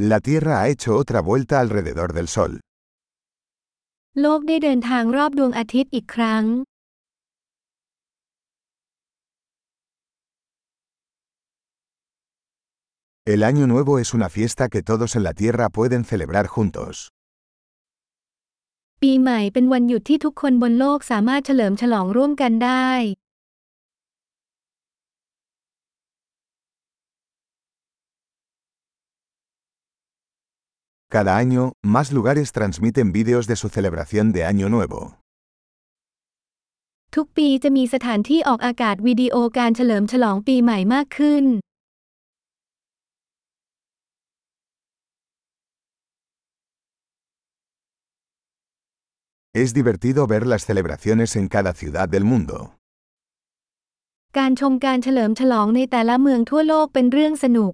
La Tierra ha hecho otra vuelta alrededor del Sol. El Año Nuevo es una fiesta que todos en la Tierra pueden celebrar juntos. Cada año, más lugares transmiten vídeos de su celebración de Año Nuevo. ทุกปีจะมีสถานที่ออกอากาศวิดีโอการเฉลิมฉลองปีใหม่มากขึ้น Es divertido ver las celebraciones en cada ciudad del mundo. การชมการเฉลิมฉลองในแต่ละเมืองทั่วโลกเป็นเรื่องสนุก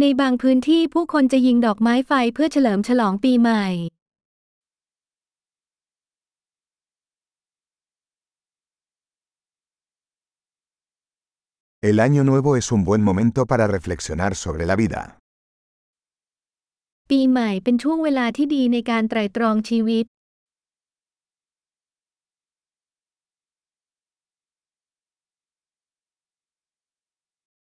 ในบางพื้นที่ผู้คนจะยิงดอกไม้ไฟเพื่อเฉลิมฉลองปีใหม่ El Año Nuevo es un buen momento para reflexionar sobre la vida. ปีใหม่เป็นช่วงเวลาที่ดีในการไตร่ตรองชีวิต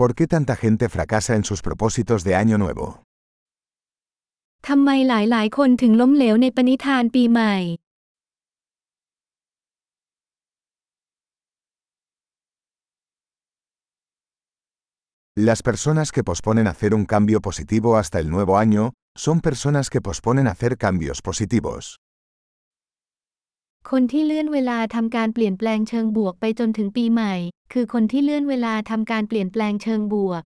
¿Por qué tanta gente fracasa en sus propósitos de Año Nuevo? ทำไมหลายๆ คนถึงล้มเหลวในปณิธานปีใหม่ Las personas que posponen hacer un cambio positivo hasta el nuevo año, son personas que posponen hacer cambios positivos. คนที่เลื่อนเวลาทำการเปลี่ยนแปลงเชิงบวกไปจนถึงปีใหม่ คือคนที่เลื่อนเวลาทำการเปลี่ยนแปลงเชิงบวก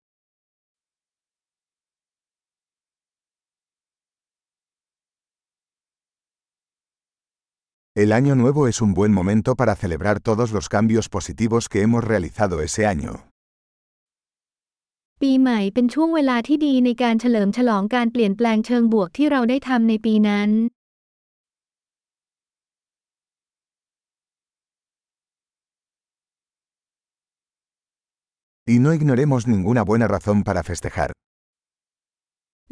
El Año Nuevo es un buen momento para celebrar todos los cambios positivos que hemos realizado ese año. ปีใหม่เป็นช่วงเวลาที่ดีในการเฉลิมฉลองการเปลี่ยนแปลงเชิงบวกที่เราได้ทำในปีนั้น Y no ignoremos ninguna buena razón para festejar.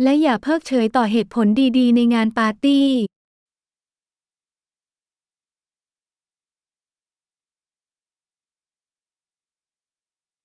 และอย่าเพิกเฉยต่อเหตุผลดีๆ ในงานปาร์ตี้